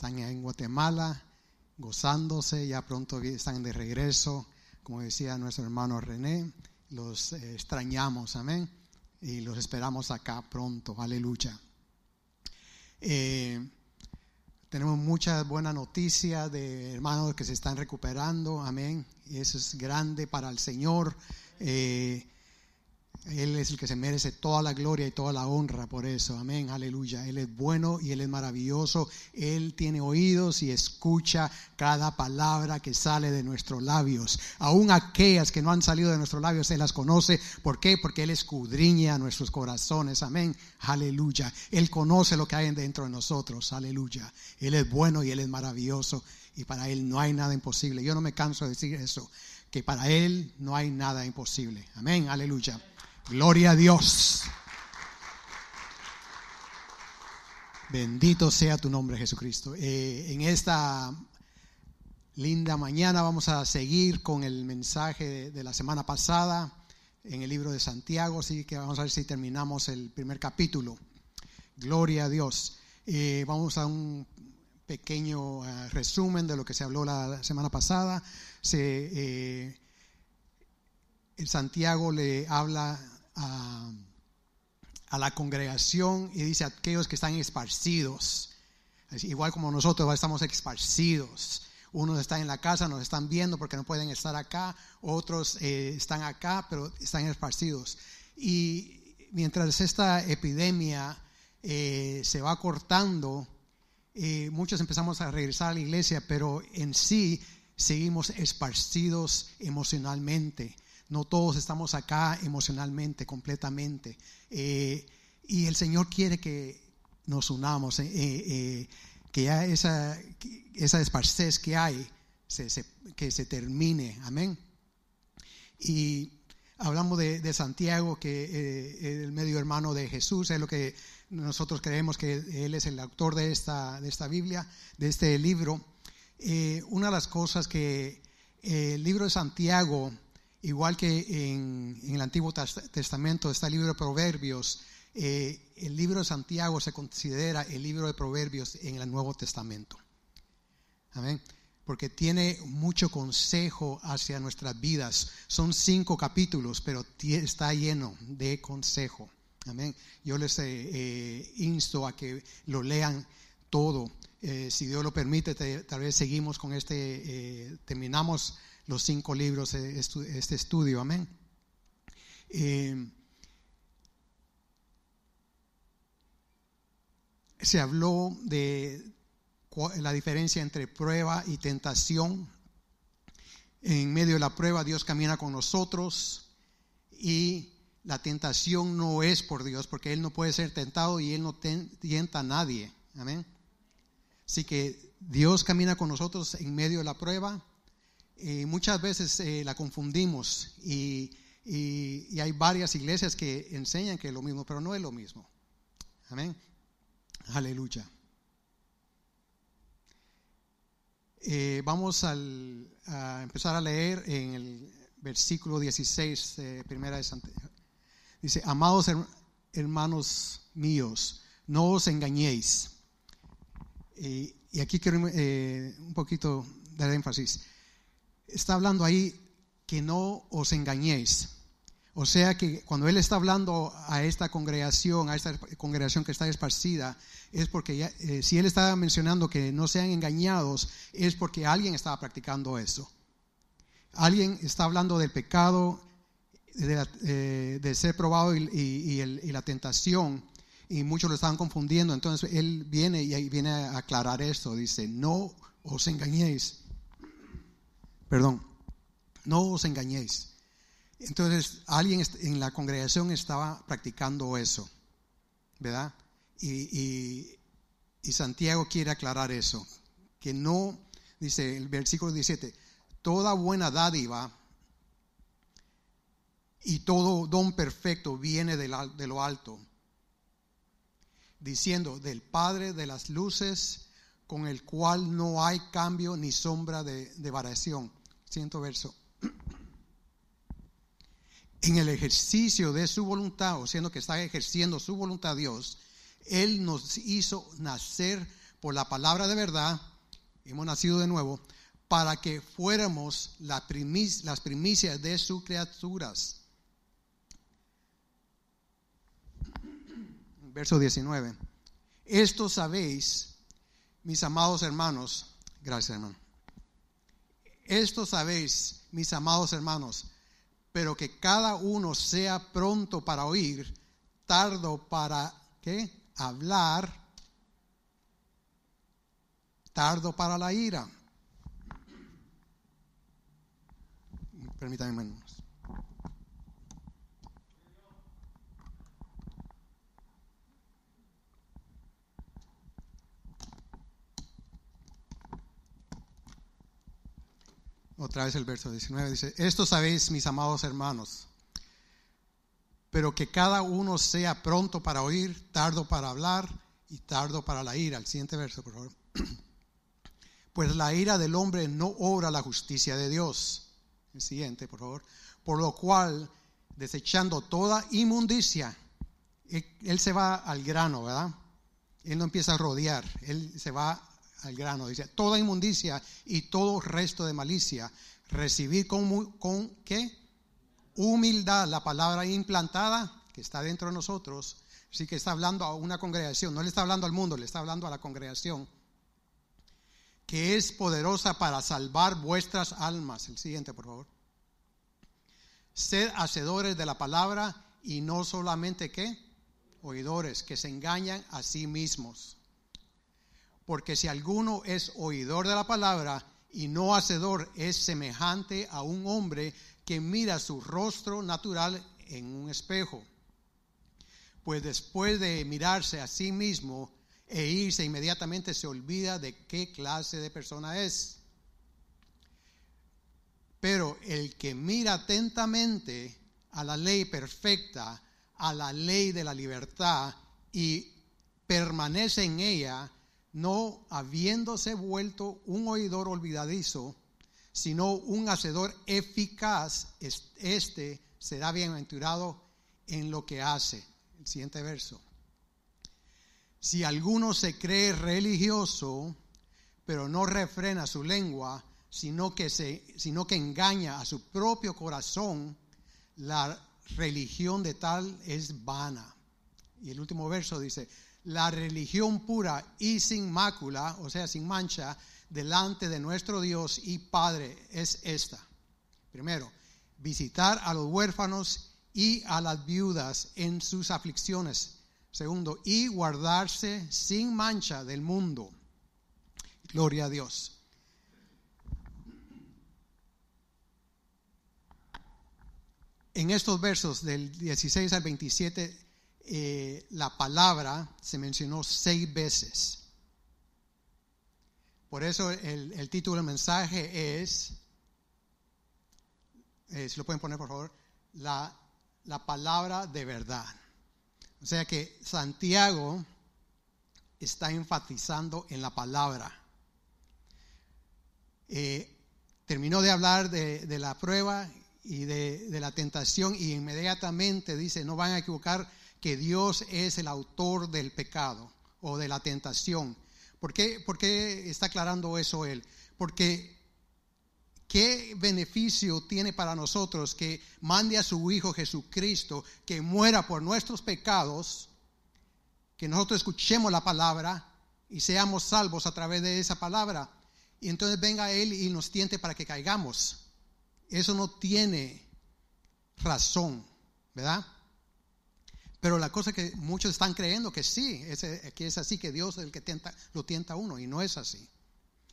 están en Guatemala gozándose, ya pronto están de regreso, como decía nuestro hermano René, los eh, extrañamos, amén, y los esperamos acá pronto, aleluya. Eh, tenemos muchas buenas noticias de hermanos que se están recuperando, amén, y eso es grande para el Señor. Eh, él es el que se merece toda la gloria y toda la honra por eso. Amén, aleluya. Él es bueno y Él es maravilloso. Él tiene oídos y escucha cada palabra que sale de nuestros labios. Aún aquellas que no han salido de nuestros labios, Él las conoce. ¿Por qué? Porque Él escudriña nuestros corazones. Amén, aleluya. Él conoce lo que hay dentro de nosotros. Aleluya. Él es bueno y Él es maravilloso. Y para Él no hay nada imposible. Yo no me canso de decir eso. Que para Él no hay nada imposible. Amén, aleluya. Gloria a Dios. Bendito sea tu nombre, Jesucristo. Eh, en esta linda mañana vamos a seguir con el mensaje de, la semana pasada en el libro de Santiago, así que vamos a ver si terminamos el primer capítulo. Gloria a Dios. Eh, vamos a un pequeño eh, resumen de lo que se habló la, semana pasada. Se, el Santiago le habla a, la congregación y dice a aquellos que están esparcidos. igual como nosotros estamos esparcidos. Unos están en la casa, nos están viendo porque no pueden estar acá. Otros eh, están acá, pero están esparcidos. Y mientras esta epidemia eh, se va cortando, eh, muchos empezamos a regresar a la iglesia, pero en sí seguimos esparcidos emocionalmente no todos estamos acá emocionalmente, completamente. Eh, y el Señor quiere que nos unamos, eh, eh, que ya esa, esa esparcez que hay, que se termine. Amén. Y hablamos de, Santiago, que el medio hermano de Jesús, es lo que nosotros creemos que él es el autor de esta, de esta Biblia, de este libro. una de las cosas que el libro de Santiago Igual que en, el Antiguo Testamento está el libro de Proverbios, eh, el libro de Santiago se considera el libro de Proverbios en el Nuevo Testamento. Amén. Porque tiene mucho consejo hacia nuestras vidas. Son cinco capítulos, pero está lleno de consejo. Amén. Yo les eh, eh, insto a que lo lean todo. si Dios lo permite, tal vez seguimos con este, terminamos los cinco libros de este estudio. Amén. Eh, se habló de la diferencia entre prueba y tentación. En medio de la prueba Dios camina con nosotros y la tentación no es por Dios porque Él no puede ser tentado y Él no tienta a nadie. Amén. Así que Dios camina con nosotros en medio de la prueba y muchas veces eh, la confundimos y, hay varias iglesias que enseñan que es lo mismo, pero no es lo mismo. Amén. Aleluya. Eh, vamos a empezar a leer en el versículo 16, eh, primera de Santiago. Dice, amados hermanos míos, no os engañéis. y aquí quiero un poquito dar énfasis está hablando ahí que no os engañéis. O sea que cuando Él está hablando a esta congregación, a esta congregación que está esparcida, es porque eh, si Él está mencionando que no sean engañados, es porque alguien estaba practicando eso. Alguien está hablando del pecado, de, eh, ser probado y, la tentación, y muchos lo estaban confundiendo. Entonces Él viene y viene a aclarar esto. Dice, no os engañéis perdón, no os engañéis. Entonces, alguien en la congregación estaba practicando eso, ¿verdad? Y, Santiago quiere aclarar eso, que no, dice el versículo 17, toda buena dádiva y todo don perfecto viene de, lo alto, diciendo, del Padre de las luces, con el cual no hay cambio ni sombra de, de variación Siento verso. En el ejercicio de su voluntad, o siendo que está ejerciendo su voluntad Dios, Él nos hizo nacer por la palabra de verdad, hemos nacido de nuevo, para que fuéramos las primicias de sus criaturas. Verso 19. Esto sabéis, mis amados hermanos, gracias hermano. Esto sabéis, mis amados hermanos, pero que cada uno sea pronto para oír, tardo para ¿qué? hablar, tardo para la ira. Permítanme, hermanos. Otra vez el verso 19 dice, esto sabéis mis amados hermanos, pero que cada uno sea pronto para oír, tardo para hablar y tardo para la ira. El siguiente verso, por favor. Pues la ira del hombre no obra la justicia de Dios. El siguiente, por favor. Por lo cual, desechando toda inmundicia, él, se va al grano, ¿verdad? Él no empieza a rodear, él se va al grano. Dice, toda inmundicia y todo resto de malicia, recibir con, con ¿qué? Humildad, la palabra implantada que está dentro de nosotros. Sí que está hablando a una congregación, no le está hablando al mundo, le está hablando a la congregación, que es poderosa para salvar vuestras almas. El siguiente, por favor. Sed hacedores de la palabra y no solamente qué? Oidores, que se engañan a sí mismos. Porque si alguno es oidor de la palabra y no hacedor, es semejante a un hombre que mira su rostro natural en un espejo. Pues después de mirarse a sí mismo e irse inmediatamente se olvida de qué clase de persona es. Pero el que mira atentamente a la ley perfecta, a la ley de la libertad y permanece en ella, no habiéndose vuelto un oidor olvidadizo, sino un hacedor eficaz, este será bienaventurado en lo que hace. El siguiente verso. Si alguno se cree religioso, pero no refrena su lengua, sino que, se, sino que engaña a su propio corazón, la religión de tal es vana. Y el último verso dice, la religión pura y sin mácula, o sea, sin mancha, delante de nuestro Dios y Padre es esta. Primero, visitar a los huérfanos y a las viudas en sus aflicciones. Segundo, y guardarse sin mancha del mundo. Gloria a Dios. En estos versos del 16 al 27 eh, la palabra se mencionó seis veces. Por eso el, título del mensaje es, eh, si lo pueden poner por favor, la, la palabra de verdad. O sea que Santiago está enfatizando en la palabra. Eh, terminó de hablar de, de la prueba y de, de, la tentación y inmediatamente dice, no van a equivocar que Dios es el autor del pecado o de la tentación. ¿Por qué, ¿Por qué está aclarando eso él? Porque ¿qué beneficio tiene para nosotros que mande a su Hijo Jesucristo que muera por nuestros pecados, que nosotros escuchemos la palabra y seamos salvos a través de esa palabra? Y entonces venga Él y nos tiente para que caigamos. Eso no tiene razón, ¿verdad? Pero la cosa que muchos están creyendo que sí, es, que es así, que Dios es el que lo tienta a uno, y no es así.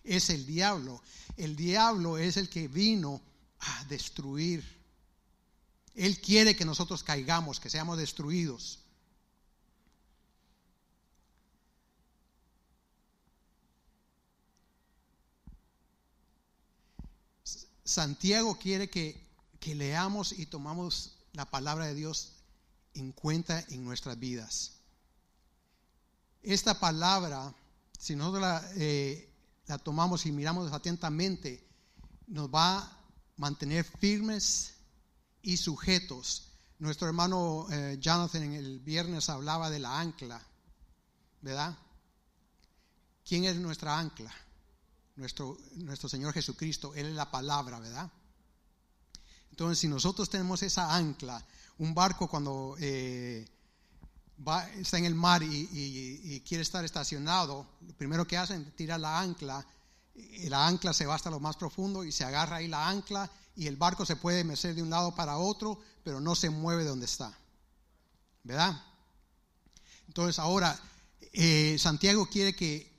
Es el diablo. El diablo es el que vino a destruir. Él quiere que nosotros caigamos, que seamos destruidos. Santiago quiere que, que leamos y tomamos la palabra de Dios en cuenta en nuestras vidas. Esta palabra, si nosotros la, eh, la tomamos y miramos atentamente, nos va a mantener firmes y sujetos. Nuestro hermano eh, Jonathan en el viernes hablaba de la ancla, ¿verdad? ¿quién es nuestra ancla? Nuestro, nuestro Señor Jesucristo, Él es la palabra, ¿verdad? Entonces, si nosotros tenemos esa ancla, un barco cuando eh, está en el mar y, quiere estar estacionado, lo primero que hacen, tira la ancla, la ancla se va hasta lo más profundo y se agarra ahí la ancla y el barco se puede mecer de un lado para otro, pero no se mueve de donde está. ¿Verdad? Entonces ahora, eh, Santiago quiere que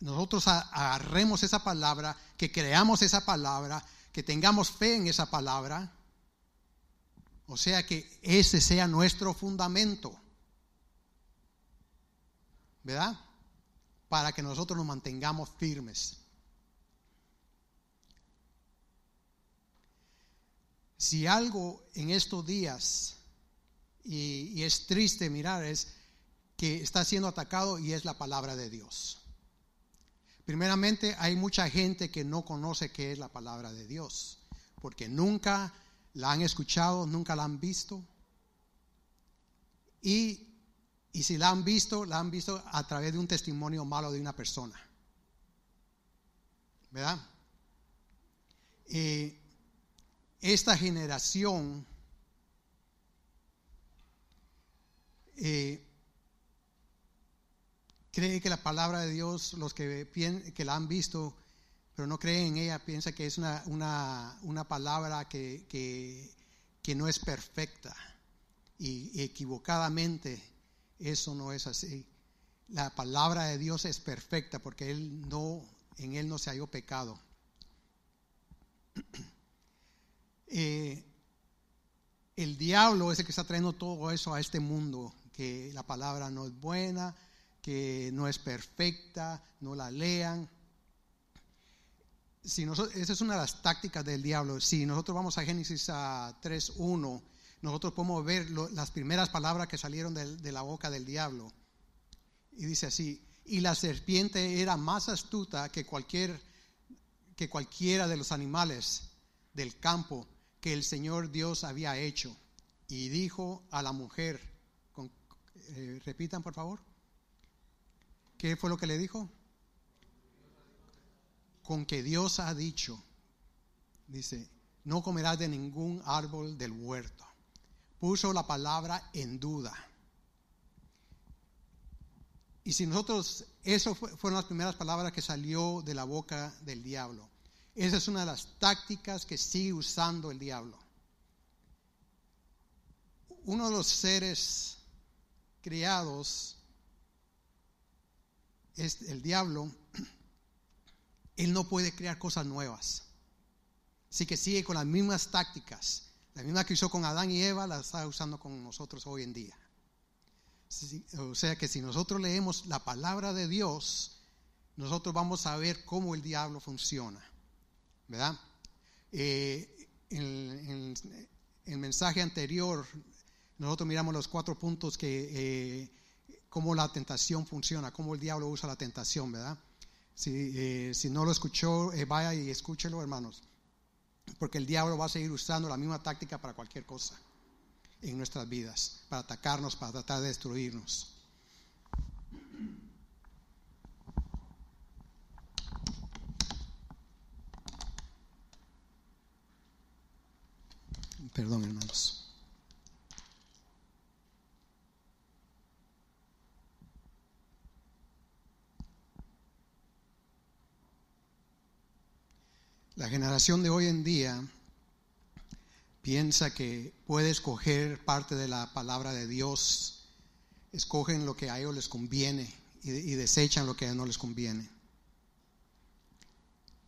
nosotros agarremos esa palabra, que creamos esa palabra, que tengamos fe en esa palabra o sea que ese sea nuestro fundamento. ¿Verdad? Para que nosotros nos mantengamos firmes. Si algo en estos días, y, es triste mirar, es que está siendo atacado y es la palabra de Dios. Primeramente, hay mucha gente que no conoce qué es la palabra de Dios, porque nunca la han escuchado, nunca la han visto. Y, si la han visto, la han visto a través de un testimonio malo de una persona. ¿Verdad? Eh, esta generación eh, cree que la palabra de Dios, los que, que la han visto, pero no cree en ella, piensa que es una, una, palabra que, que, no es perfecta. Y, equivocadamente eso no es así. La palabra de Dios es perfecta porque él no, en Él no se halló pecado. Eh, el diablo es el que está trayendo todo eso a este mundo, que la palabra no es buena, que no es perfecta, no la lean si nosotros, esa es una de las tácticas del diablo. Si nosotros vamos a Génesis 3.1, nosotros podemos ver las primeras palabras que salieron de, la boca del diablo. Y dice así, y la serpiente era más astuta que, cualquier, que cualquiera de los animales del campo que el Señor Dios había hecho. Y dijo a la mujer, eh, repitan por favor, ¿qué fue lo que le dijo? Con que Dios ha dicho, dice, no comerás de ningún árbol del huerto. Puso la palabra en duda. Y si nosotros, eso fueron las primeras palabras que salió de la boca del diablo. Esa es una de las tácticas que sigue usando el diablo. Uno de los seres criados es el diablo él no puede crear cosas nuevas. Así que sigue con las mismas tácticas. La misma que usó con Adán y Eva, la está usando con nosotros hoy en día. O sea que si nosotros leemos la palabra de Dios, nosotros vamos a ver cómo el diablo funciona. ¿Verdad? Eh, en, el mensaje anterior, nosotros miramos los cuatro puntos que, eh, cómo la tentación funciona, cómo el diablo usa la tentación, ¿verdad? Si, eh, si no lo escuchó, eh, vaya y escúchelo, hermanos. Porque el diablo va a seguir usando la misma táctica para cualquier cosa en nuestras vidas, para atacarnos, para tratar de destruirnos. Perdón, hermanos. La generación de hoy en día piensa que puede escoger parte de la palabra de Dios, escogen lo que a ellos les conviene y, desechan lo que a no les conviene.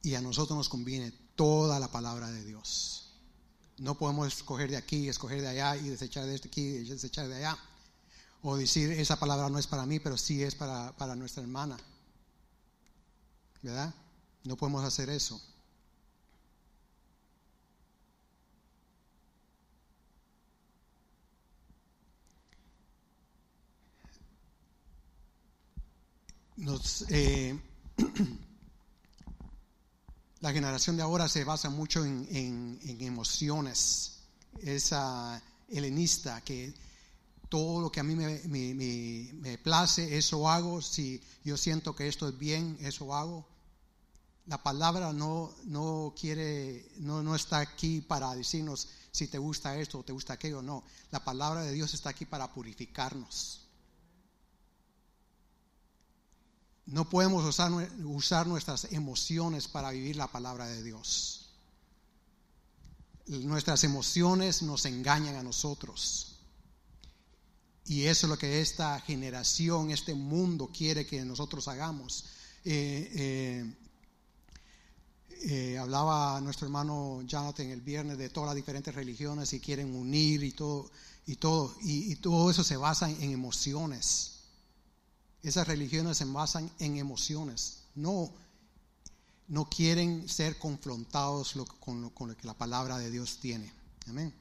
Y a nosotros nos conviene toda la palabra de Dios. No podemos escoger de aquí, escoger de allá y desechar de este aquí y desechar de allá. O decir, esa palabra no es para mí, pero sí es para, para nuestra hermana. ¿Verdad? No podemos hacer eso. Eh, la generación de ahora se basa mucho en, emociones, esa helenista que todo lo que a mí me, me, me, me place, eso hago. Si yo siento que esto es bien, eso hago. La palabra no, no quiere, no, no está aquí para decirnos si te gusta esto o te gusta aquello, no. La palabra de Dios está aquí para purificarnos. No podemos usar, usar nuestras emociones para vivir la palabra de Dios. Nuestras emociones nos engañan a nosotros. Y eso es lo que esta generación, este mundo quiere que nosotros hagamos. Eh, eh, eh, hablaba nuestro hermano Jonathan el viernes de todas las diferentes religiones y quieren unir y todo, y todo, y, todo eso se basa en, emociones. Esas religiones se basan en emociones, no, no quieren ser confrontados con, con lo que la palabra de Dios tiene. Amén.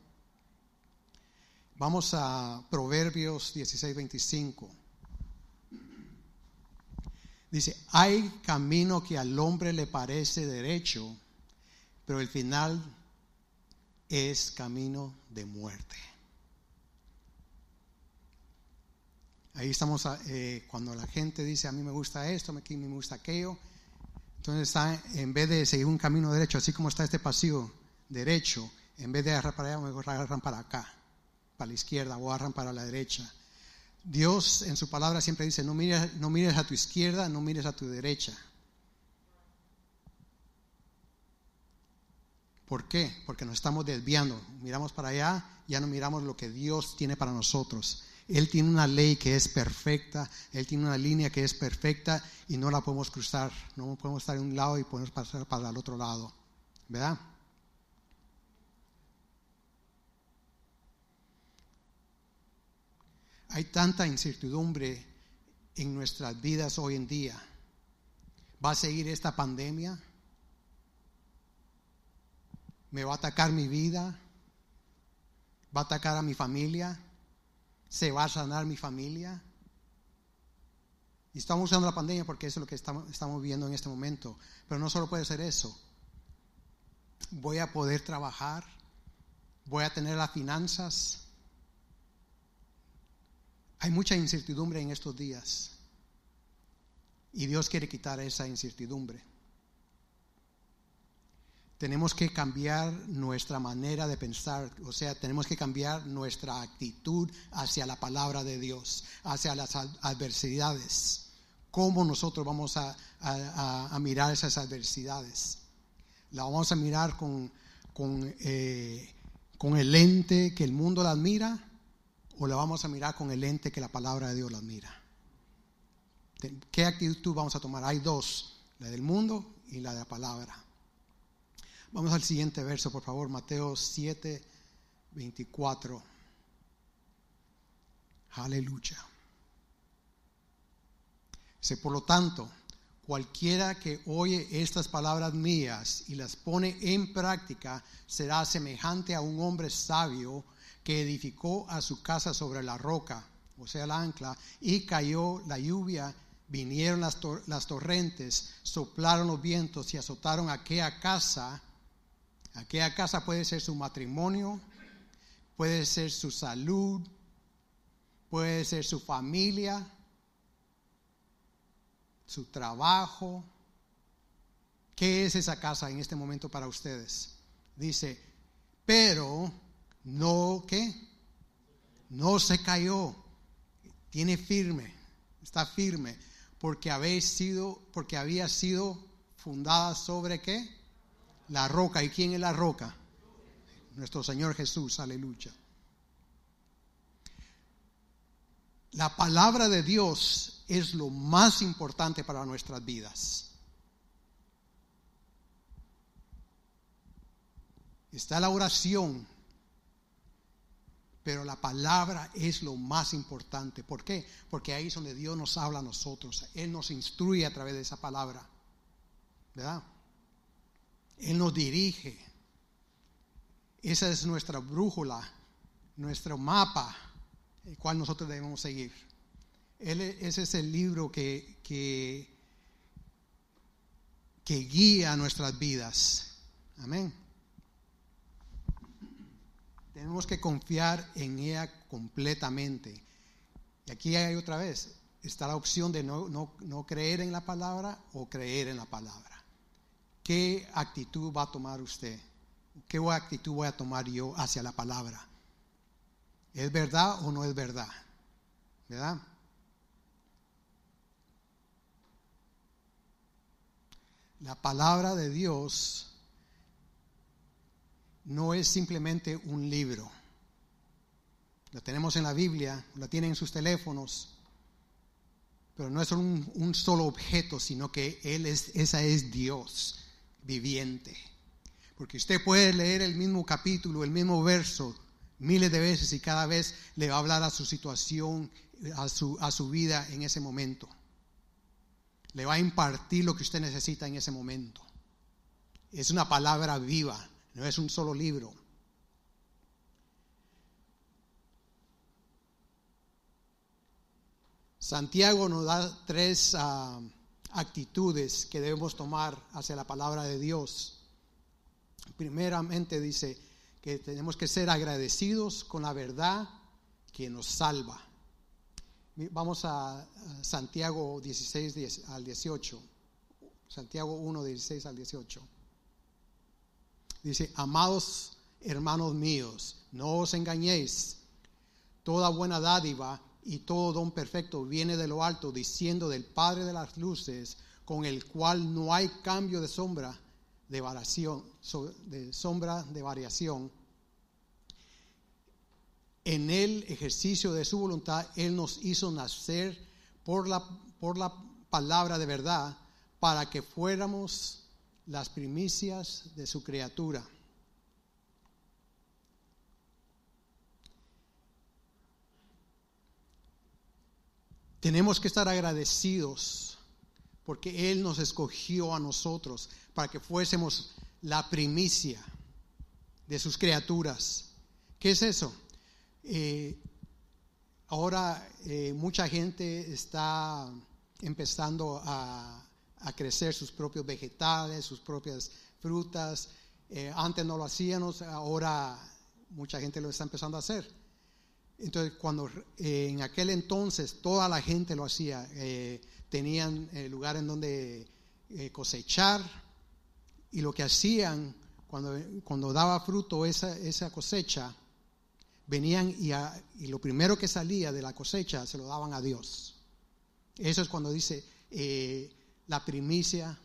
Vamos a Proverbios 16, 25. Dice, hay camino que al hombre le parece derecho, pero el final es camino de muerte. Ahí estamos, eh, cuando la gente dice, a mí me gusta esto, a mí me gusta aquello, entonces está, en vez de seguir un camino derecho, así como está este pasillo derecho, en vez de agarrar para allá, me agarran para acá, para la izquierda o agarran para la derecha. Dios en su palabra siempre dice, no mires, no mires a tu izquierda, no mires a tu derecha. ¿Por qué? Porque nos estamos desviando. Miramos para allá, ya no miramos lo que Dios tiene para nosotros. Él tiene una ley que es perfecta, Él tiene una línea que es perfecta y no la podemos cruzar. No podemos estar en un lado y podemos pasar para el otro lado. ¿Verdad? Hay tanta incertidumbre en nuestras vidas hoy en día. ¿Va a seguir esta pandemia? ¿Me va a atacar mi vida? ¿Va a atacar a mi familia? ¿Se va a sanar mi familia? Y estamos usando la pandemia porque eso es lo que estamos, estamos viendo en este momento. Pero no solo puede ser eso. Voy a poder trabajar. Voy a tener las finanzas. Hay mucha incertidumbre en estos días y Dios quiere quitar esa incertidumbre. Tenemos que cambiar nuestra manera de pensar, o sea, tenemos que cambiar nuestra actitud hacia la palabra de Dios, hacia las adversidades. ¿Cómo nosotros vamos a, mirar esas adversidades? La vamos a mirar con, eh, el lente que el mundo las mira o la vamos a mirar con el lente que la palabra de Dios la mira? ¿Qué actitud vamos a tomar? Hay dos, la del mundo y la de la palabra. Vamos al siguiente verso, por favor, Mateo 7, 24. Aleluya. Dice, por lo tanto, cualquiera que oye estas palabras mías y las pone en práctica será semejante a un hombre sabio que edificó a su casa sobre la roca, o sea, la ancla, y cayó la lluvia, vinieron las, las torrentes, soplaron los vientos y azotaron aquella casa. Aquella casa puede ser su matrimonio, puede ser su salud, puede ser su familia, su trabajo. ¿Qué es esa casa en este momento para ustedes? Dice, pero no, ¿qué? No se cayó. Tiene firme, está firme, porque habéis sido, porque había sido fundada sobre qué? La roca. ¿Y quién es la roca? Nuestro Señor Jesús, aleluya. La palabra de Dios es lo más importante para nuestras vidas. Está la oración, pero la palabra es lo más importante. ¿Por qué? Porque ahí es donde Dios nos habla a nosotros. Él nos instruye a través de esa palabra. ¿Verdad? Él nos dirige. Esa es nuestra brújula, nuestro mapa, el cual nosotros debemos seguir. Él, ese es el libro que, que, que guía nuestras vidas. Amén. Tenemos que confiar en ella completamente. Y aquí hay otra vez, está la opción de no, no creer en la palabra o creer en la palabra. ¿Qué actitud va a tomar usted? ¿Qué actitud voy a tomar yo hacia la palabra? ¿Es verdad o no es verdad? ¿Verdad? La palabra de Dios no es simplemente un libro. La tenemos en la Biblia, la tienen en sus teléfonos, pero no es un, un solo objeto, sino que Él es, esa es Dios viviente. Porque usted puede leer el mismo capítulo, el mismo verso, miles de veces y cada vez le va a hablar a su situación, a su, a su vida en ese momento. Le va a impartir lo que usted necesita en ese momento. Es una palabra viva, no es un solo libro. Santiago nos da tres ah, actitudes que debemos tomar hacia la palabra de Dios. Primeramente dice que tenemos que ser agradecidos con la verdad que nos salva. Vamos a Santiago 16 al 18. Santiago 1, 16 al 18. Dice, amados hermanos míos, no os engañéis. Toda buena dádiva y todo don perfecto viene de lo alto, diciendo del Padre de las luces, con el cual no hay cambio de sombra de variación, de sombra de variación. En el ejercicio de su voluntad, Él nos hizo nacer por la, por la palabra de verdad para que fuéramos las primicias de su criatura. Tenemos que estar agradecidos porque Él nos escogió a nosotros para que fuésemos la primicia de sus criaturas. ¿Qué es eso? Eh, ahora eh, mucha gente está empezando a, crecer sus propios vegetales, sus propias frutas. Eh, antes no lo hacíamos, ahora mucha gente lo está empezando a hacer. Entonces, cuando en aquel entonces toda la gente lo hacía, tenían lugar en donde cosechar, y lo que hacían cuando, cuando daba fruto esa, esa cosecha, venían y, y, lo primero que salía de la cosecha se lo daban a Dios. Eso es cuando dice eh, la primicia.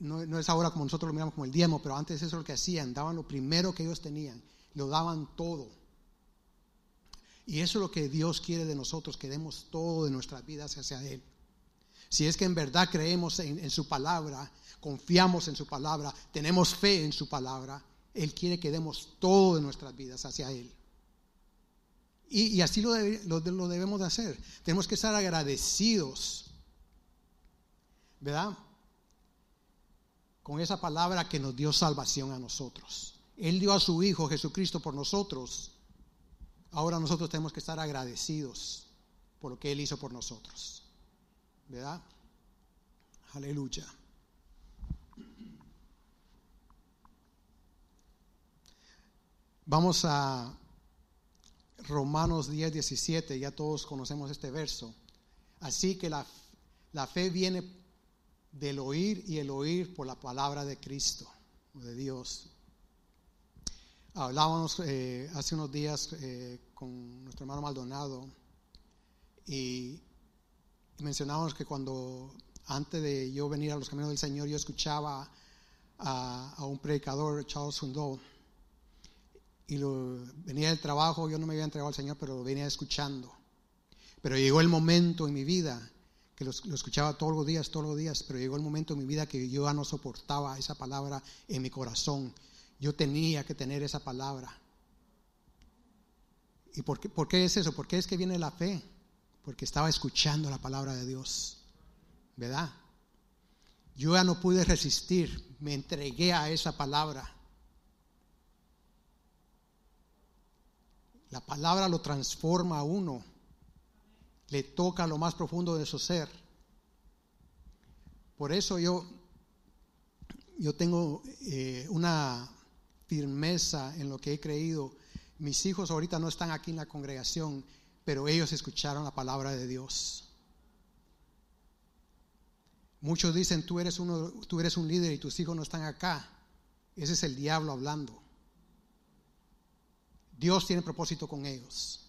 No, no, es ahora como nosotros lo miramos como el diezmo, pero antes eso es lo que hacían, daban lo primero que ellos tenían, lo daban todo. Y eso es lo que Dios quiere de nosotros, que demos todo de nuestras vidas hacia Él. Si es que en verdad creemos en, su palabra, confiamos en su palabra, tenemos fe en su palabra, Él quiere que demos todo de nuestras vidas hacia Él. Y, así lo, lo, debemos de hacer. Tenemos que estar agradecidos, ¿verdad? Con esa palabra que nos dio salvación a nosotros. Él dio a su Hijo Jesucristo por nosotros. Ahora nosotros tenemos que estar agradecidos por lo que Él hizo por nosotros. ¿Verdad? Aleluya. Vamos a Romanos 10, 17, ya todos conocemos este verso. Así que la, la fe viene del oír y el oír por la palabra de Cristo, de Dios. Hablábamos eh, hace unos días eh, con nuestro hermano Maldonado y mencionábamos que cuando antes de yo venir a los caminos del Señor yo escuchaba a, un predicador, Charles Hundall, y lo, venía del trabajo, yo no me había entregado al Señor, pero lo venía escuchando. Pero llegó el momento en mi vida, que lo, escuchaba todos los días, todos los días, pero llegó el momento en mi vida que yo ya no soportaba esa palabra en mi corazón. Yo tenía que tener esa palabra. ¿Y por qué, por qué es eso? ¿Por qué es que viene la fe? Porque estaba escuchando la palabra de Dios. ¿Verdad? Yo ya no pude resistir, me entregué a esa palabra. La palabra lo transforma a uno, le toca lo más profundo de su ser. Por eso yo, yo tengo eh, una firmeza en lo que he creído mis hijos ahorita no están aquí en la congregación, pero ellos escucharon la palabra de Dios. Muchos dicen, tú eres, uno, tú eres un líder y tus hijos no están acá. Ese es el diablo hablando. Dios tiene propósito con ellos.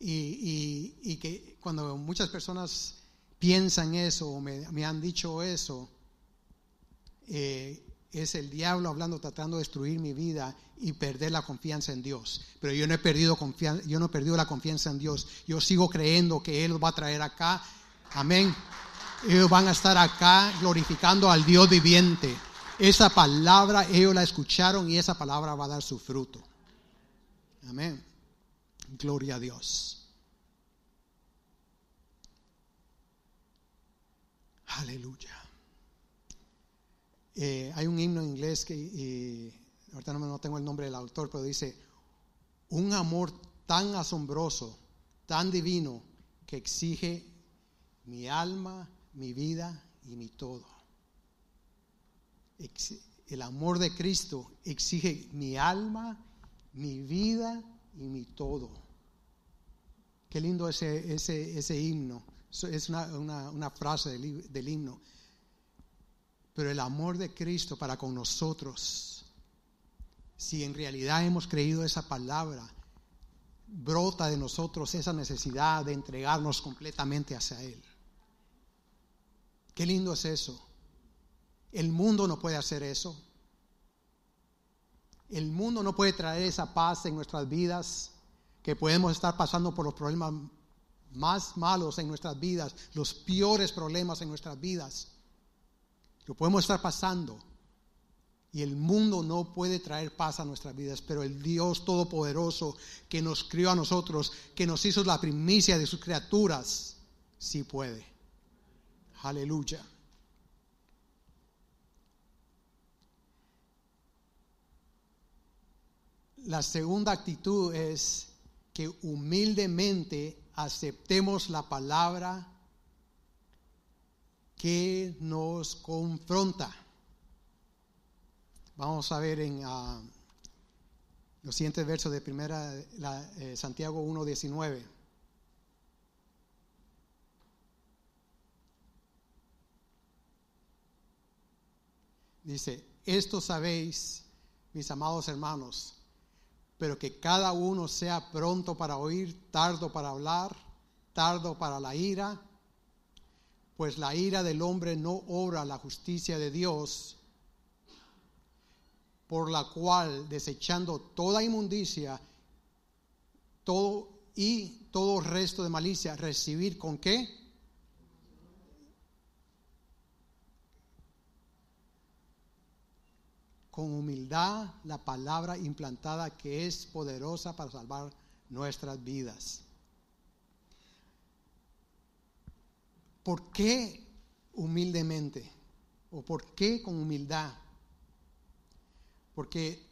Y, que cuando muchas personas piensan eso o me, han dicho eso, eh, es el diablo hablando, tratando de destruir mi vida y perder la confianza en Dios. Pero yo no he perdido confianza, yo no he perdido la confianza en Dios. Yo sigo creyendo que Él va a traer acá. Amén. Ellos van a estar acá glorificando al Dios viviente. Esa palabra ellos la escucharon y esa palabra va a dar su fruto. Amén. Gloria a Dios. Aleluya. Eh, hay un himno en inglés que, ahorita no, no tengo el nombre del autor, pero dice, un amor tan asombroso, tan divino, que exige mi alma, mi vida y mi todo. El amor de Cristo exige mi alma, mi vida y mi todo. Qué lindo ese, ese, ese himno. Es una, frase del, del himno. Pero el amor de Cristo para con nosotros, si en realidad hemos creído esa palabra, brota de nosotros esa necesidad de entregarnos completamente hacia Él. Qué lindo es eso. El mundo no puede hacer eso. El mundo no puede traer esa paz en nuestras vidas, que podemos estar pasando por los problemas más malos en nuestras vidas, los peores problemas en nuestras vidas. Lo podemos estar pasando. Y el mundo no puede traer paz a nuestras vidas, pero el Dios Todopoderoso que nos crió a nosotros, que nos hizo la primicia de sus criaturas, sí puede. Aleluya. La segunda actitud es que humildemente aceptemos la palabra que nos confronta. Vamos a ver en uh, los siguientes versos de primera la, eh, Santiago 1.19. Dice, esto sabéis, mis amados hermanos, pero que cada uno sea pronto para oír, tardo para hablar, tardo para la ira, pues la ira del hombre no obra la justicia de Dios, por la cual, desechando toda inmundicia todo, y todo resto de malicia, recibir con qué? con humildad la palabra implantada que es poderosa para salvar nuestras vidas. ¿Por qué humildemente? ¿O por qué con humildad? Porque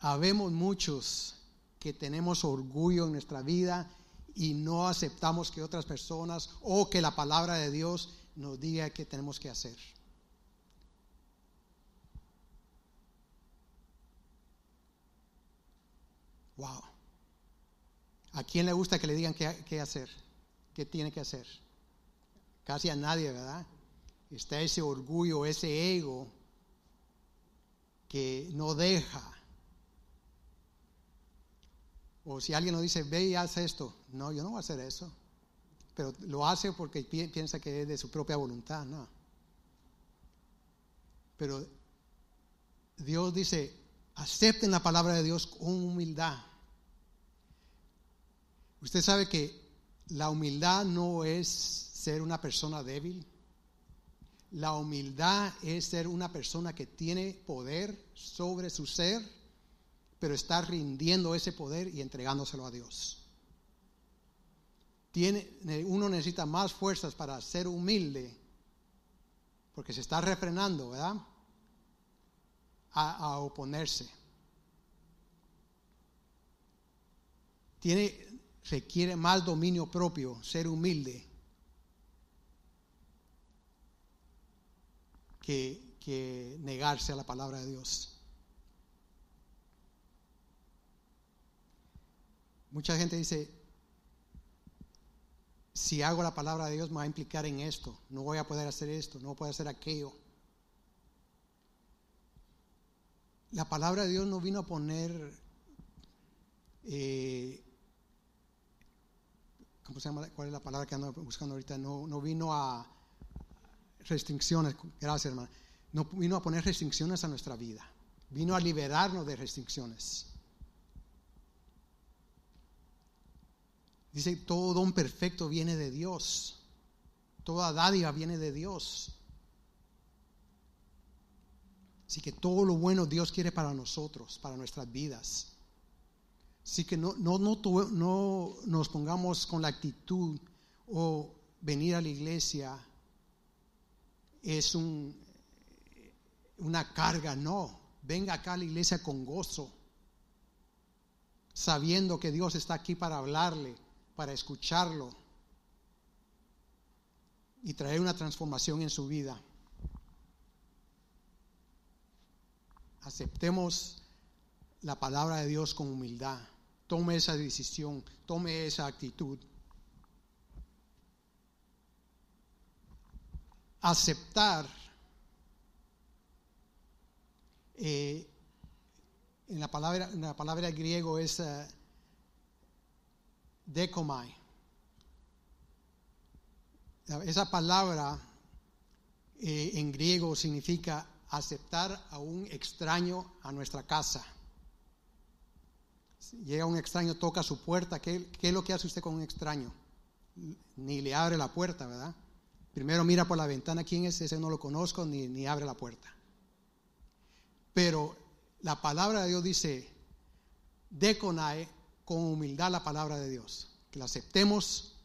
habemos muchos que tenemos orgullo en nuestra vida y no aceptamos que otras personas o que la palabra de Dios nos diga qué tenemos que hacer. Wow. ¿A quién le gusta que le digan qué, hacer? ¿Qué tiene que hacer? Casi a nadie, ¿verdad? Está ese orgullo, ese ego que no deja. O si alguien nos dice, ve y haz esto. No, yo no voy a hacer eso. Pero lo hace porque piensa que es de su propia voluntad, no. Pero Dios dice, acepten la palabra de Dios con humildad. Usted sabe que la humildad no es ser una persona débil. La humildad es ser una persona que tiene poder sobre su ser, pero está rindiendo ese poder y entregándoselo a Dios. Tiene, uno necesita más fuerzas para ser humilde, porque se está refrenando, ¿verdad? A, a oponerse. Tiene, requiere más dominio propio, ser humilde, que, negarse a la palabra de Dios. Mucha gente dice, si hago la palabra de Dios me va a implicar en esto, no voy a poder hacer esto, no voy a hacer aquello. La palabra de Dios no vino a poner, eh, ¿cómo se llama? ¿Cuál es la palabra que ando buscando ahorita? No, no vino a restricciones, gracias hermano, no vino a poner restricciones a nuestra vida, vino a liberarnos de restricciones. Dice, todo don perfecto viene de Dios. Toda dádiva viene de Dios. Así que todo lo bueno Dios quiere para nosotros, para nuestras vidas. Así que no, no, no, no nos pongamos con la actitud o venir a la iglesia es un, una carga, no. Venga acá a la iglesia con gozo, sabiendo que Dios está aquí para hablarle, para escucharlo y traer una transformación en su vida. Aceptemos la palabra de Dios con humildad. Tome esa decisión, tome esa actitud. Aceptar eh, en la palabra en la palabra griego es uh. Esa palabra eh, en griego significa aceptar a un extraño a nuestra casa. Llega un extraño, toca su puerta, ¿qué, ¿qué, es lo que hace usted con un extraño? Ni le abre la puerta, ¿verdad? Primero mira por la ventana quién es, ese no lo conozco, ni, ni abre la puerta. Pero la palabra de Dios dice, deconae con humildad la palabra de Dios, que la aceptemos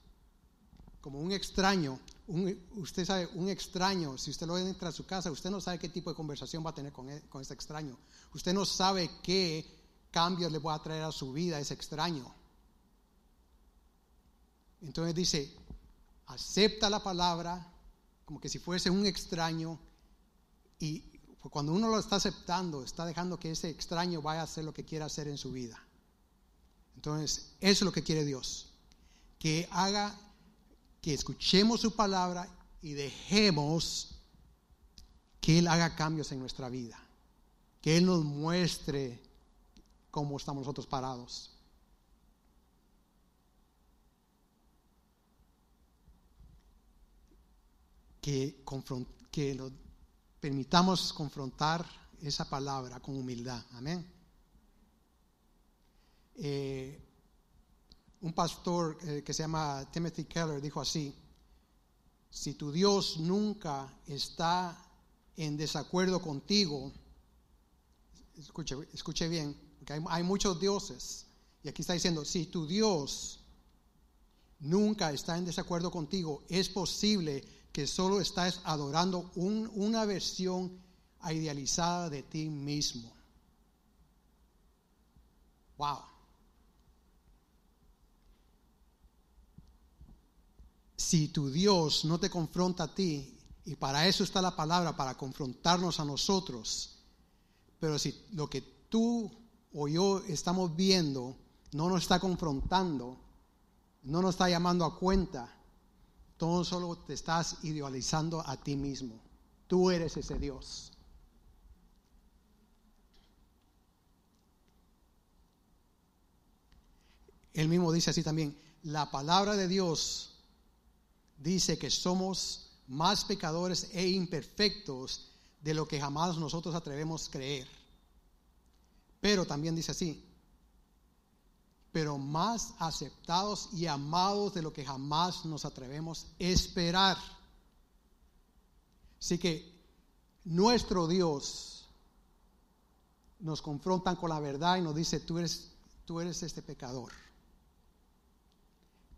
como un extraño. usted sabe, un extraño, si usted lo entra a su casa, usted no sabe qué tipo de conversación va a tener con, e, con ese extraño. Usted no sabe qué cambios le va a traer a su vida ese extraño. Entonces dice, acepta la palabra como que si fuese un extraño y cuando uno lo está aceptando, está dejando que ese extraño vaya a hacer lo que quiera hacer en su vida. Entonces, eso es lo que quiere Dios. Que haga, que escuchemos su palabra y dejemos que Él haga cambios en nuestra vida. Que Él nos muestre cómo estamos nosotros parados. Que, que permitamos confrontar esa palabra con humildad. Amén. Eh, un pastor eh, que se llama Timothy Keller dijo así, si tu Dios nunca está en desacuerdo contigo, escuche, escuche bien, porque hay muchos dioses, y aquí está diciendo, si tu Dios nunca está en desacuerdo contigo, es posible que solo estás adorando un, una versión idealizada de ti mismo. Wow. si tu Dios no te confronta a ti, y para eso está la palabra, para confrontarnos a nosotros, pero si lo que tú o yo estamos viendo no nos está confrontando, no nos está llamando a cuenta, todo solo te estás idealizando a ti mismo. Tú eres ese Dios. Él mismo dice así también, la palabra de Dios dice que somos más pecadores e imperfectos de lo que jamás nosotros atrevemos a creer. Pero también dice así, pero más aceptados y amados de lo que jamás nos atrevemos a esperar. Así que nuestro Dios nos confronta con la verdad y nos dice, tú eres, tú eres este pecador.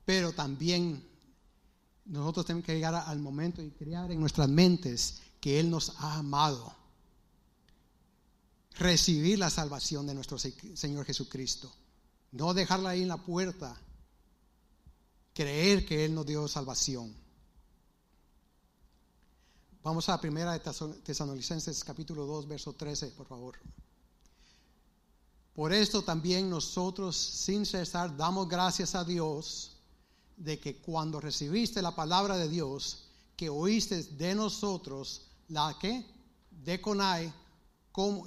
Pero también nosotros tenemos que llegar al momento y crear en nuestras mentes que Él nos ha amado. Recibir la salvación de nuestro Señor Jesucristo. No dejarla ahí en la puerta. Creer que Él nos dio salvación. Vamos a primera de Tesalonicenses capítulo 2, verso 13, por favor. Por esto también nosotros sin cesar damos gracias a Dios de que cuando recibiste la palabra de Dios, que oíste de nosotros, la que de Conai,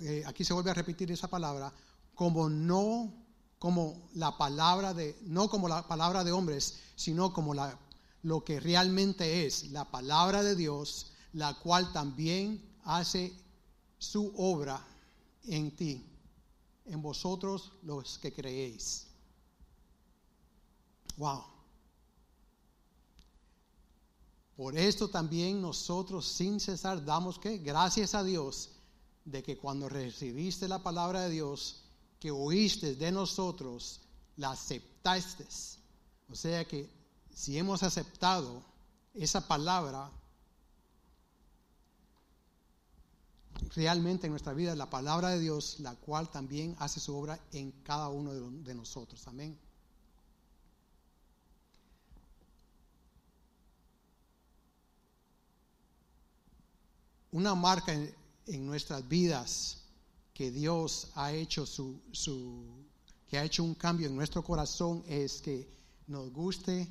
eh, aquí se vuelve a repetir esa palabra, como no como la palabra de, no como la palabra de hombres, sino como la, lo que realmente es la palabra de Dios, la cual también hace su obra en ti en vosotros los que creéis. Wow. Por esto también nosotros sin cesar damos que gracias a Dios de que cuando recibiste la palabra de Dios, que oíste de nosotros, la aceptaste. O sea que si hemos aceptado esa palabra, realmente en nuestra vida la palabra de Dios, la cual también hace su obra en cada uno de, nosotros. Amén. Una marca en, nuestras vidas que Dios ha hecho su, su, que ha hecho un cambio en nuestro corazón es que nos guste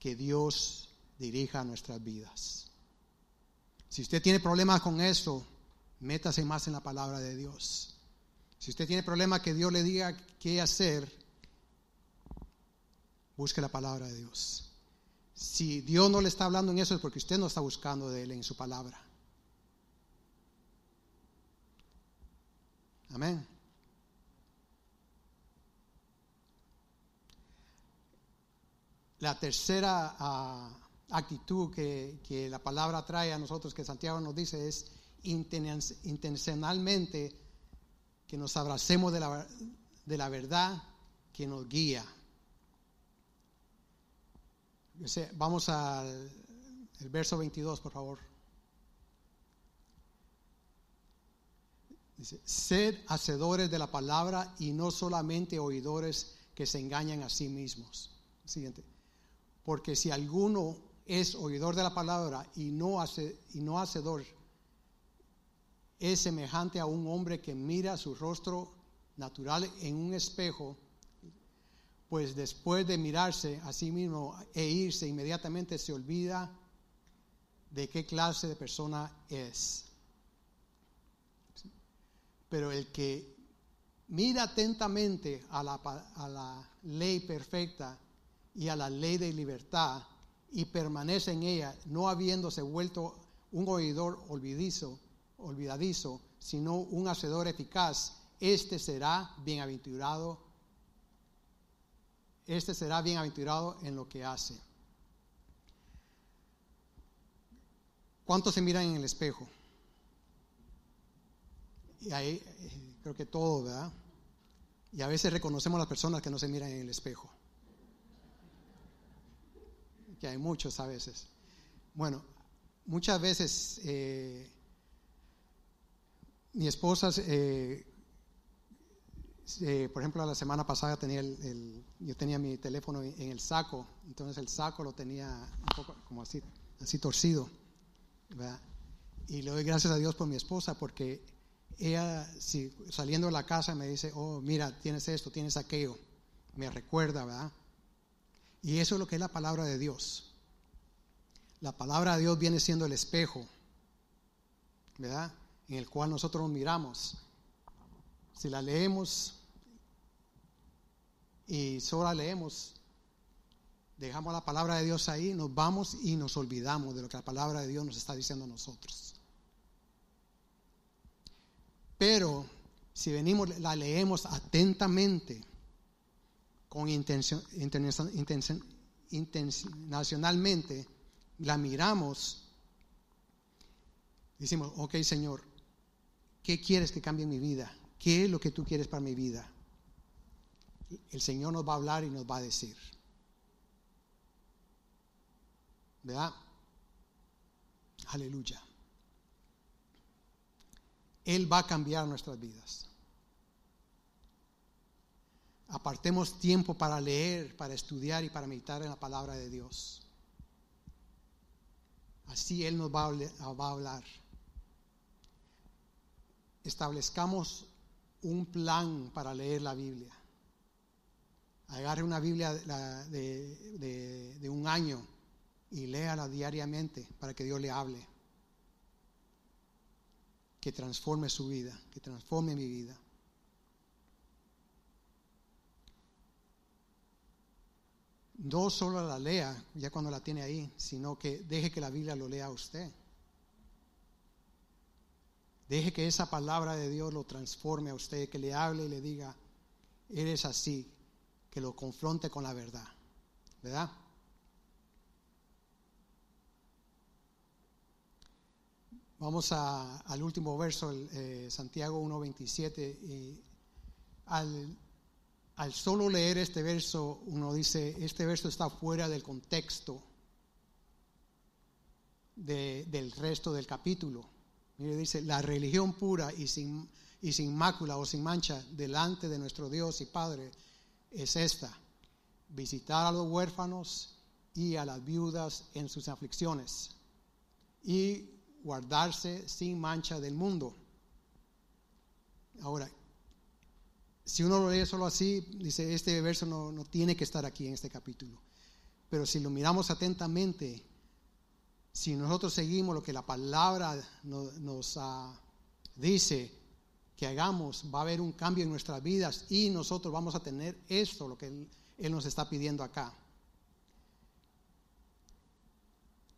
que Dios dirija nuestras vidas. Si usted tiene problemas con eso, métase más en la palabra de Dios. Si usted tiene problema que Dios le diga qué hacer, busque la palabra de Dios. Si Dios no le está hablando en eso es porque usted no está buscando de Él en su palabra. Amén. La tercera ah, actitud que, que la palabra trae a nosotros, que Santiago nos dice, es intencionalmente que nos abracemos de la, de la verdad que nos guía. Vamos al verso 22, por favor. Dice, sed hacedores de la palabra y no solamente oidores que se engañan a sí mismos. Siguiente. Porque si alguno es oidor de la palabra y no, hace, y no hacedor, es semejante a un hombre que mira su rostro natural en un espejo, pues después de mirarse a sí mismo e irse inmediatamente se olvida de qué clase de persona es. Pero el que mira atentamente a la, ley perfecta y a la ley de libertad y permanece en ella, no habiéndose vuelto un oidor olvidizo, olvidadizo, sino un hacedor eficaz, este será bienaventurado. Este será bienaventurado en lo que hace. ¿Cuántos se miran en el espejo? Y ahí eh, creo que todo, ¿verdad? Y a veces reconocemos a las personas que no se miran en el espejo. Que hay muchos a veces. Bueno, muchas veces eh, mi esposa, eh, eh, por ejemplo, la semana pasada tenía el, yo tenía mi teléfono en el saco, entonces el saco lo tenía un poco como así, así torcido, Y le doy gracias a Dios por mi esposa porque ella, si, saliendo de la casa, me dice, oh, mira, tienes esto, tienes aquello, me recuerda, ¿verdad? Y eso es lo que es la palabra de Dios. La palabra de Dios viene siendo el espejo, ¿verdad? en el cual nosotros nos miramos. Si la leemos y solo la leemos, dejamos la palabra de Dios ahí, nos vamos y nos olvidamos de lo que la palabra de Dios nos está diciendo a nosotros. Pero si venimos, la leemos atentamente, con intención, intencionalmente, la miramos, decimos, ok Señor, ¿Qué quieres que cambie mi vida? ¿Qué es lo que tú quieres para mi vida? El Señor nos va a hablar y nos va a decir. ¿Verdad? Aleluya. Él va a cambiar nuestras vidas. Apartemos tiempo para leer, para estudiar y para meditar en la palabra de Dios. Así Él nos va a hablar establezcamos un plan para leer la Biblia. Agarre una Biblia de, un año y léala diariamente para que Dios le hable. Que transforme su vida, que transforme mi vida. No solo la lea ya cuando la tiene ahí, sino que deje que la Biblia lo lea a usted. Deje que esa palabra de Dios lo transforme a usted, que le hable y le diga, eres así, que lo confronte con la verdad. ¿Verdad? Vamos al último verso, el, eh, Santiago 1.27. Y al, al solo leer este verso, uno dice, este verso está fuera del contexto del resto del capítulo. Mire, dice, la religión pura y sin, y sin mácula o sin mancha delante de nuestro Dios y Padre es esta, visitar a los huérfanos y a las viudas en sus aflicciones y guardarse sin mancha del mundo. Ahora, si uno lo lee solo así, dice, este verso no, tiene que estar aquí en este capítulo. Pero si lo miramos atentamente, si nosotros seguimos lo que la palabra nos, ah, dice que hagamos, va a haber un cambio en nuestras vidas y nosotros vamos a tener esto, lo que él nos está pidiendo acá.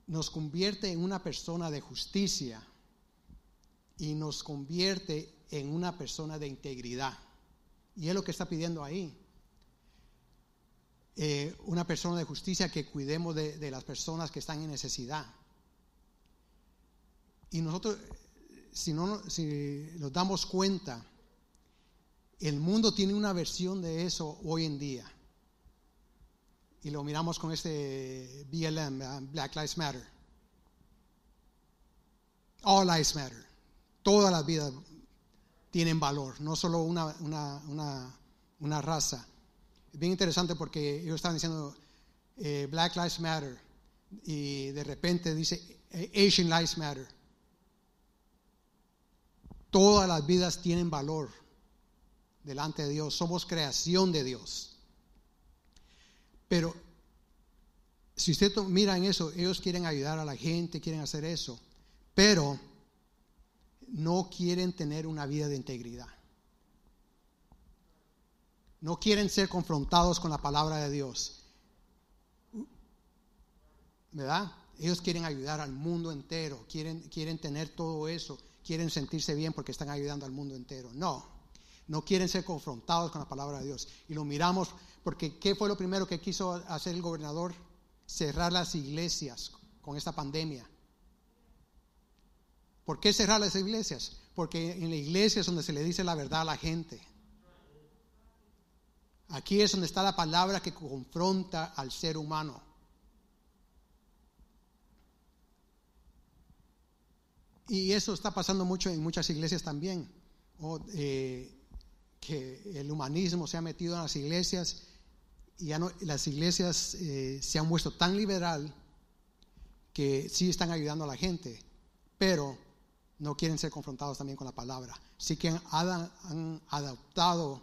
Nos convierte en una persona de justicia y nos convierte en una persona de integridad. Y es lo que está pidiendo ahí. Eh, una persona de justicia que cuidemos de, las personas que están en necesidad. Y nosotros, si, no, si nos damos cuenta, el mundo tiene una versión de eso hoy en día y lo miramos con este BLM, Black Lives Matter. All Lives Matter. Todas las vidas tienen valor, no solo una, una, una, raza. Es bien interesante porque ellos estaban diciendo eh, Black Lives Matter y de repente dice Asian Lives Matter. Todas las vidas tienen valor delante de Dios. Somos creación de Dios. Pero si usted mira en eso, ellos quieren ayudar a la gente, quieren hacer eso, pero no quieren tener una vida de integridad. No quieren ser confrontados con la palabra de Dios. ¿Verdad? Ellos quieren ayudar al mundo entero, quieren, quieren tener todo eso, quieren sentirse bien porque están ayudando al mundo entero. No, no quieren ser confrontados con la palabra de Dios. Y lo miramos porque ¿qué fue lo primero que quiso hacer el gobernador? Cerrar las iglesias con esta pandemia. ¿Por qué cerrar las iglesias? Porque en la iglesia es donde se le dice la verdad a la gente. Aquí es donde está la palabra que confronta al ser humano. Y eso está pasando mucho en muchas iglesias también. Eh, que el humanismo se ha metido en las iglesias y ya las iglesias eh, se han puesto tan liberal que sí están ayudando a la gente, pero no quieren ser confrontados también con la palabra. Sí que han, adaptado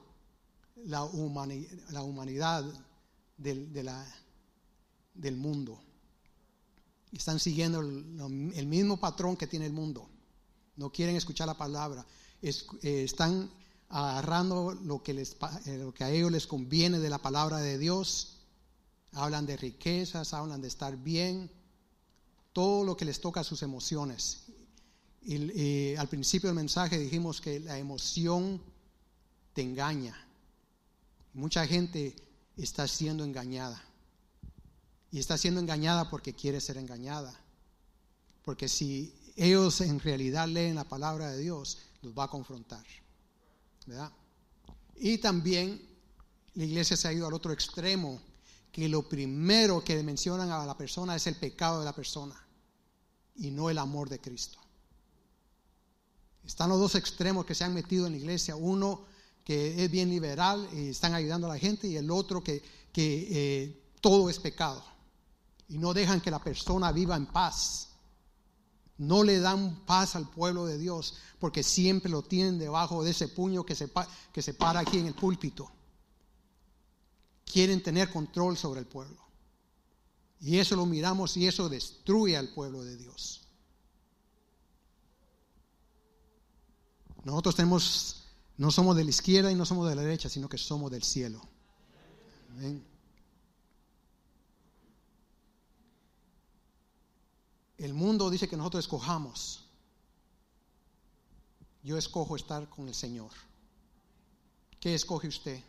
la, humanidad del mundo. Están siguiendo el, mismo patrón que tiene el mundo. No quieren escuchar la palabra. Eh, están agarrando lo que, les, eh, lo que a ellos les conviene de la palabra de Dios. Hablan de riquezas, hablan de estar bien, todo lo que les toca a sus emociones. Y, al principio del mensaje dijimos que la emoción te engaña. Mucha gente está siendo engañada. Y está siendo engañada porque quiere ser engañada. Porque si ellos en realidad leen la palabra de Dios, los va a confrontar. Y también la iglesia se ha ido al otro extremo, que lo primero que mencionan a la persona es el pecado de la persona y no el amor de Cristo. Están los dos extremos que se han metido en la iglesia, uno que es bien liberal y están ayudando a la gente y el otro que, que eh, todo es pecado y no dejan que la persona viva en paz. No le dan paz al pueblo de Dios porque siempre lo tienen debajo de ese puño que se, que se para aquí en el púlpito. Quieren tener control sobre el pueblo. Y eso lo miramos y eso destruye al pueblo de Dios. Nosotros tenemos, no somos de la izquierda y no somos de la derecha, sino que somos del cielo. El mundo dice que nosotros escojamos. Yo escojo estar con el Señor. ¿Qué escoge usted?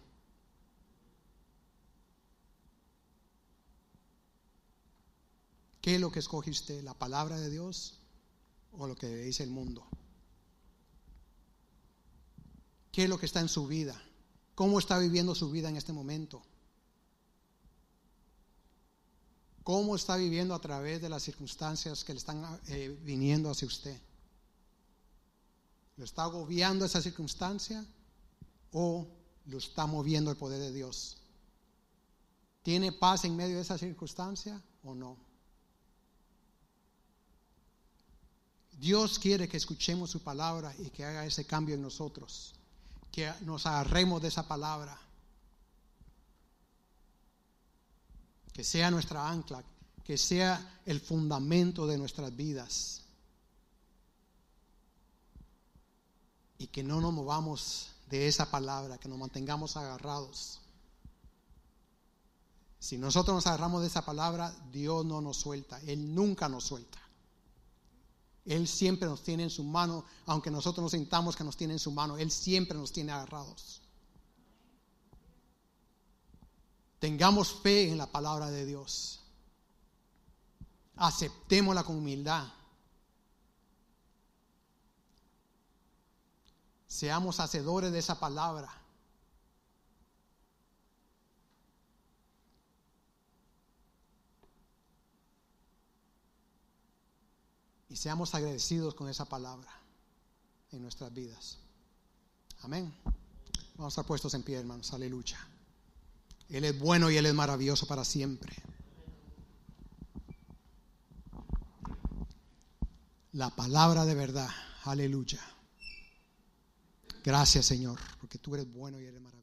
¿Qué es lo que escoge usted? ¿La palabra de Dios o lo que dice el mundo? ¿Qué es lo que está en su vida? ¿Cómo está viviendo su vida en este momento? ¿Cómo está viviendo a través de las circunstancias que le están eh, viniendo hacia usted? ¿Lo está agobiando esa circunstancia o lo está moviendo el poder de Dios? ¿Tiene paz en medio de esa circunstancia o no? Dios quiere que escuchemos su palabra y que haga ese cambio en nosotros que nos agarremos de esa palabra. Que sea nuestra ancla, que sea el fundamento de nuestras vidas. Y que no nos movamos de esa palabra, que nos mantengamos agarrados. Si nosotros nos agarramos de esa palabra, Dios no nos suelta, Él nunca nos suelta. Él siempre nos tiene en su mano, aunque nosotros nos sintamos que nos tiene en su mano, Él siempre nos tiene agarrados. Tengamos fe en la palabra de Dios. Aceptémosla con humildad. Seamos hacedores de esa palabra. y seamos agradecidos con esa palabra en nuestras vidas. Amén. Vamos a estar puestos en pie, hermanos. Aleluya. Él es bueno y Él es maravilloso para siempre. La palabra de verdad. Aleluya. Gracias, Señor, porque tú eres bueno y eres maravilloso.